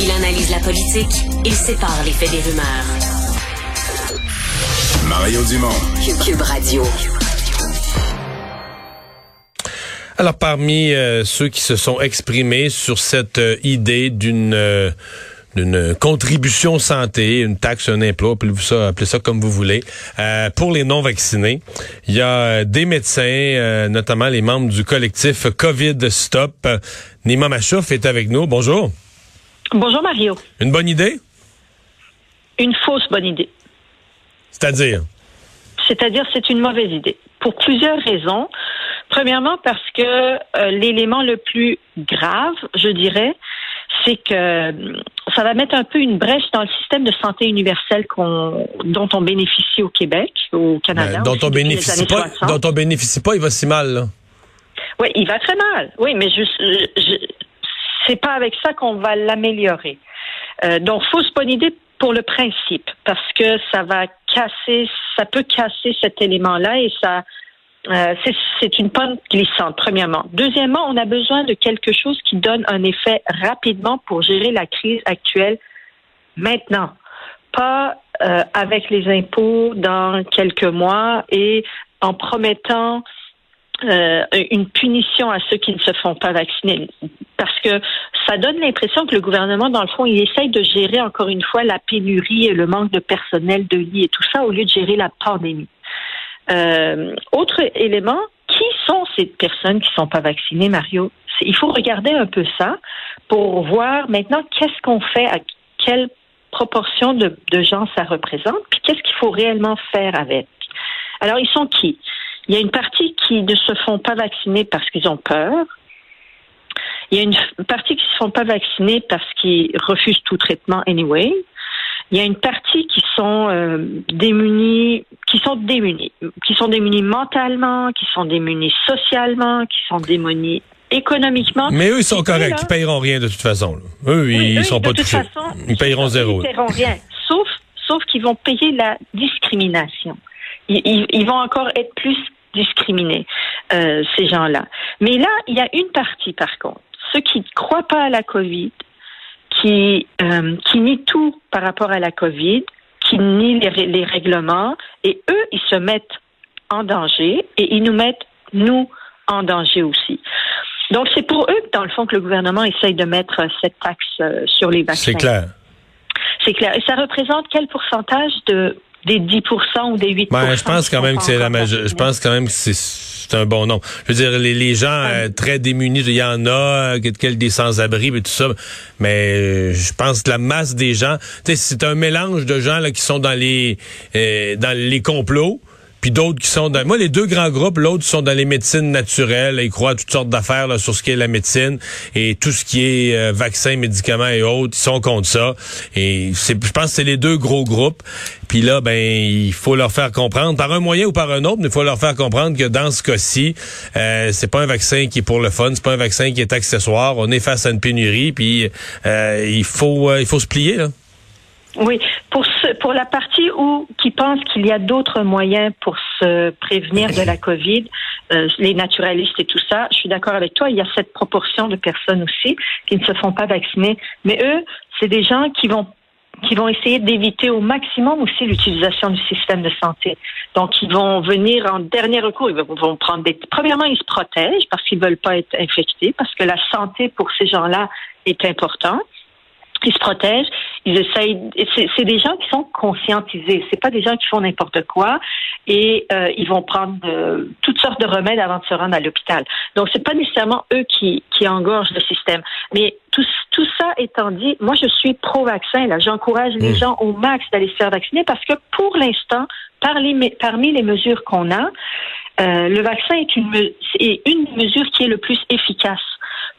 Il analyse la politique, il sépare les faits des rumeurs. Mario Dumont. Cube Radio. Alors, parmi euh, ceux qui se sont exprimés sur cette euh, idée d'une euh, d'une contribution santé, une taxe, un impôt, appelez, ça, appelez ça comme vous voulez, pour les non-vaccinés, il y a des médecins, notamment les membres du collectif COVID Stop. Nima Machouf est avec nous. Bonjour. Bonjour Mario. Une bonne idée? Une fausse bonne idée. C'est-à-dire? C'est-à-dire c'est une mauvaise idée. Pour plusieurs raisons. Premièrement, parce que euh, l'élément le plus grave, je dirais, c'est que euh, ça va mettre un peu une brèche dans le système de santé universel dont on bénéficie au Québec, au Canada. dont on bénéficie pas, dont on bénéficie pas, il va si mal. Là. Oui, il va très mal. Oui, mais je, je c'est pas avec ça qu'on va l'améliorer. Euh, donc, fausse bonne idée pour le principe, parce que ça va casser, ça peut casser cet élément-là et ça euh, c'est une pente glissante, premièrement. Deuxièmement, on a besoin de quelque chose qui donne un effet rapidement pour gérer la crise actuelle maintenant. Pas euh, avec les impôts dans quelques mois et en promettant une punition à ceux qui ne se font pas vacciner. Parce que ça donne l'impression que le gouvernement, dans le fond, il essaye de gérer encore une fois la pénurie et le manque de personnel, de lits et tout ça, au lieu de gérer la pandémie. Euh, autre élément, qui sont ces personnes qui ne sont pas vaccinées, Mario? Il faut regarder un peu ça pour voir maintenant qu'est-ce qu'on fait, à quelle proportion de, de gens ça représente, puis qu'est-ce qu'il faut réellement faire avec. Alors, ils sont qui? Il y a une partie qui ne se font pas vacciner parce qu'ils ont peur. Il y a une partie qui ne se font pas vacciner parce qu'ils refusent tout traitement anyway. Il y a une partie qui sont euh, démunis, qui sont démunis, qui sont démunis mentalement, qui sont démunis socialement, qui sont démunis économiquement. Mais eux, ils sont corrects. Ils paieront rien de toute façon. Eux, ils ne sont pas touchés. Façon, ils paieront zéro. Ils paieront rien. Sauf, sauf qu'ils vont payer la discrimination. Ils, ils, vont encore être plus discriminés, euh, ces gens-là. Mais là, il y a une partie, par contre. Ceux qui ne croient pas à la COVID, qui, euh, qui nient tout par rapport à la COVID, qui nient les, les règlements, et eux, ils se mettent en danger et ils nous mettent, nous, en danger aussi. Donc, c'est pour eux, dans le fond, que le gouvernement essaye de mettre cette taxe euh, sur les vaccins. C'est clair. C'est clair. Et ça représente quel pourcentage de des 10 ou des 8 ben, Je pense quand même que c'est la Je pense quand même que c'est un bon nom. Je veux dire, les, les gens euh, très démunis, il y en a, euh, quelques des sans-abri et tout ça, mais euh, je pense que la masse des gens, c'est un mélange de gens là, qui sont dans les dans les complots puis d'autres qui sont dans... Moi, les deux grands groupes, l'autre sont dans les médecines naturelles, ils croient à toutes sortes d'affaires sur ce qui est la médecine et tout ce qui est euh, vaccins, médicaments et autres, ils sont contre ça. Et je pense que c'est les deux gros groupes. Puis là, ben, il faut leur faire comprendre, par un moyen ou par un autre, mais il faut leur faire comprendre que dans ce cas-ci, euh, c'est pas un vaccin qui est pour le fun, c'est pas un vaccin qui est accessoire. On est face à une pénurie, puis euh, il faut, euh, il faut se plier là. Oui, pour ce, pour la partie où qui pense qu'il y a d'autres moyens pour se prévenir de la COVID, euh, les naturalistes et tout ça, je suis d'accord avec toi. Il y a cette proportion de personnes aussi qui ne se font pas vacciner, mais eux, c'est des gens qui vont qui vont essayer d'éviter au maximum aussi l'utilisation du système de santé. Donc, ils vont venir en dernier recours. Ils vont prendre des. Premièrement, ils se protègent parce qu'ils veulent pas être infectés, parce que la santé pour ces gens-là est importante ils se protègent, ils essayent. C'est des gens qui sont conscientisés. C'est pas des gens qui font n'importe quoi et euh, ils vont prendre toutes sortes de remèdes avant de se rendre à l'hôpital. Donc c'est pas nécessairement eux qui qui engorgent le système. Mais tout tout ça étant dit, moi je suis pro-vaccin. Là, j'encourage les mmh. gens au max d'aller se faire vacciner parce que pour l'instant, parmi les mesures qu'on a, euh, le vaccin est une, est une mesure qui est le plus efficace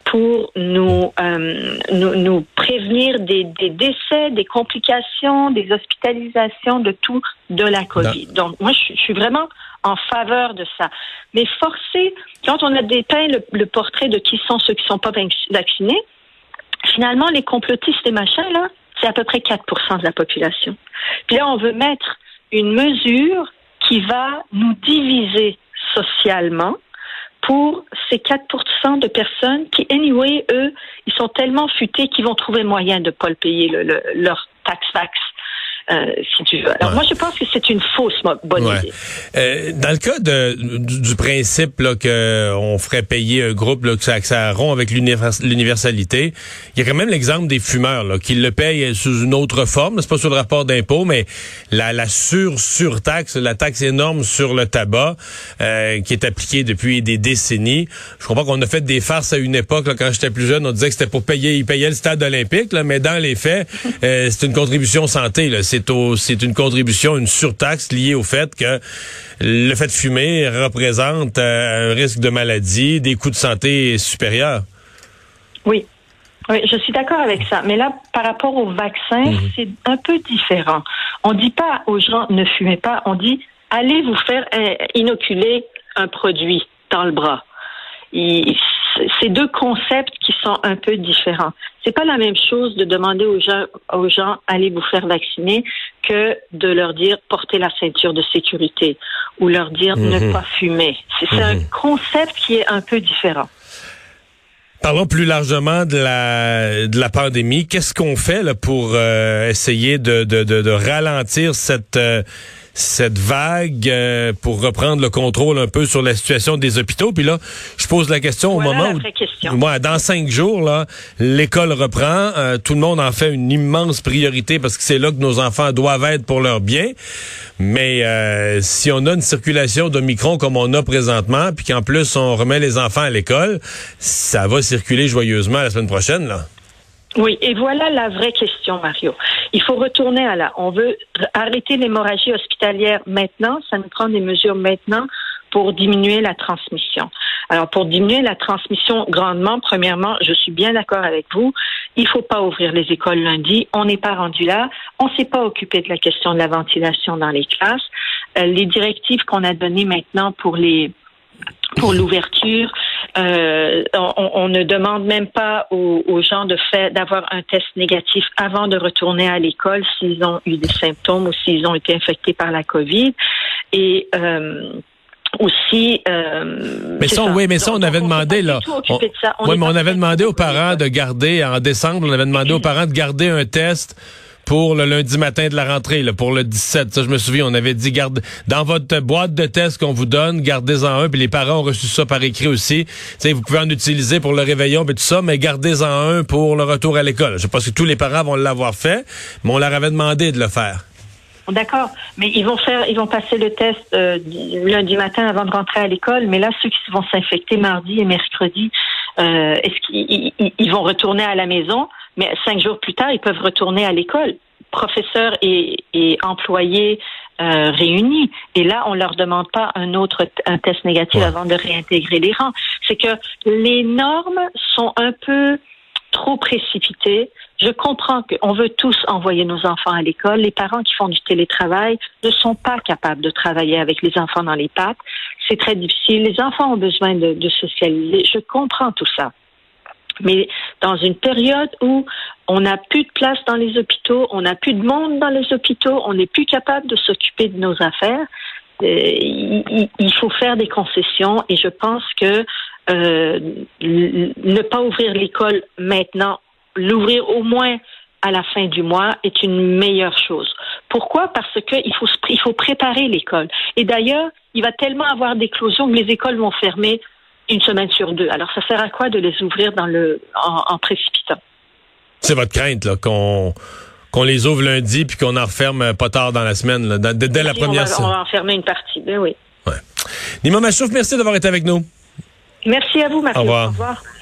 pour nous, euh, nous, nous, prévenir des, des, décès, des complications, des hospitalisations, de tout de la COVID. Donc, moi, je, suis vraiment en faveur de ça. Mais forcer, quand on a dépeint le, le portrait de qui sont ceux qui sont pas vaccinés, finalement, les complotistes et machins, là, c'est à peu près 4% de la population. Puis là, on veut mettre une mesure qui va nous diviser socialement pour ces 4% de personnes qui, anyway, eux, ils sont tellement futés qu'ils vont trouver moyen de ne pas le payer, le, leur tax-fax. Euh, si tu veux. Alors moi, je pense que c'est une fausse bonne idée. Euh, dans le cas de, du, principe là, que on ferait payer un groupe là, que ça, que ça rompt avec l'universalité, il y a quand même l'exemple des fumeurs là, qui le payent sous une autre forme. C'est pas sur le rapport d'impôt, mais la, la sur surtaxe, la taxe énorme sur le tabac euh, qui est appliquée depuis des décennies. Je comprends qu'on a fait des farces à une époque là, quand j'étais plus jeune, on disait que c'était pour payer, ils payaient le stade olympique, là, mais dans les faits, euh, c'est une contribution santé. Là c'est une contribution, une surtaxe liée au fait que le fait de fumer représente euh, un risque de maladie, des coûts de santé supérieurs. Oui. Oui, je suis d'accord avec ça. Mais là, par rapport au vaccin, mhm. c'est un peu différent. On dit pas aux gens ne fumez pas, on dit allez vous faire euh, inoculer un produit dans le bras c'est deux concepts qui sont un peu différents. C'est pas la même chose de demander aux gens, aux gens allez vous faire vacciner que de leur dire portez la ceinture de sécurité ou leur dire ne mhm. pas fumer. C'est un mhm. concept qui est un peu différent. Parlons plus largement de la de la pandémie. Qu'est-ce qu'on fait là, pour euh, essayer de, de, de, ralentir cette euh, cette vague euh, pour reprendre le contrôle un peu sur la situation des hôpitaux. Puis là, je pose la question au moment où, moi, dans cinq jours, là, l'école reprend. Euh, tout le monde en fait une immense priorité parce que c'est là que nos enfants doivent être pour leur bien. Mais euh, si on a une circulation de micron comme on a présentement, puis qu'en plus on remet les enfants à l'école, ça va circuler joyeusement la semaine prochaine, là. Oui, et voilà la vraie question, Mario. Il faut retourner à là. On veut arrêter l'hémorragie hospitalière maintenant. Ça nous prend des mesures maintenant pour diminuer la transmission. Alors, pour diminuer la transmission grandement, premièrement, je suis bien d'accord avec vous. Il faut pas ouvrir les écoles lundi. On n'est pas rendu là. On s'est pas occupé de la question de la ventilation dans les classes. Euh, les directives qu'on a données maintenant pour les pour l'ouverture, euh, on, ne demande même pas aux, gens de faire d'avoir un test négatif avant de retourner à l'école s'ils ont eu des symptômes ou s'ils ont été infectés par la COVID. Et euh, aussi. Euh, mais ça, oui, mais ça, on avait demandé là. oui, mais on avait demandé aux parents de garder en décembre, on avait demandé aux parents de garder un test pour le lundi matin de la rentrée, là, pour le 17. Ça, je me souviens, on avait dit, garde, dans votre boîte de tests qu'on vous donne, gardez-en un, puis les parents ont reçu ça par écrit aussi. sais, vous pouvez en utiliser pour le réveillon, et tout ça, mais gardez-en un pour le retour à l'école. Je pense que tous les parents vont l'avoir fait, mais on leur avait demandé de le faire. D'accord, mais ils vont faire, ils vont passer le test euh, lundi matin avant de rentrer à l'école. Mais là, ceux qui vont s'infecter mardi et mercredi, euh, est-ce qu'ils vont retourner à la maison? Mais cinq jours plus tard, ils peuvent retourner à l'école, professeurs et, employés euh, réunis. Et là, on leur demande pas un autre un test négatif avant de réintégrer les rangs. C'est que les normes sont un peu trop précipitées. Je comprends qu'on veut tous envoyer nos enfants à l'école. Les parents qui font du télétravail ne sont pas capables de travailler avec les enfants dans les pattes. C'est très difficile. Les enfants ont besoin de socialiser. Je comprends tout ça. Mais dans une période où on n'a plus de place dans les hôpitaux, on n'a plus de monde dans les hôpitaux, on n'est plus capable de s'occuper de nos affaires, euh, il, faut faire des concessions et je pense que euh, ne pas ouvrir l'école maintenant, l'ouvrir au moins à la fin du mois est une meilleure chose. Pourquoi? Parce qu'il faut, il faut préparer l'école. Et d'ailleurs, il va tellement avoir d'éclosions que les écoles vont fermer une semaine sur deux. Alors, ça sert à quoi de les ouvrir dans le en, précipitant? C'est votre crainte, là, qu'on qu'on les ouvre lundi puis qu'on en referme pas tard dans la semaine, là, dès, la première semaine. On va en fermer une partie, ben oui. Ouais. Nima Machouf, merci d'avoir été avec nous. Merci à vous, Mathieu. Au revoir. Au revoir.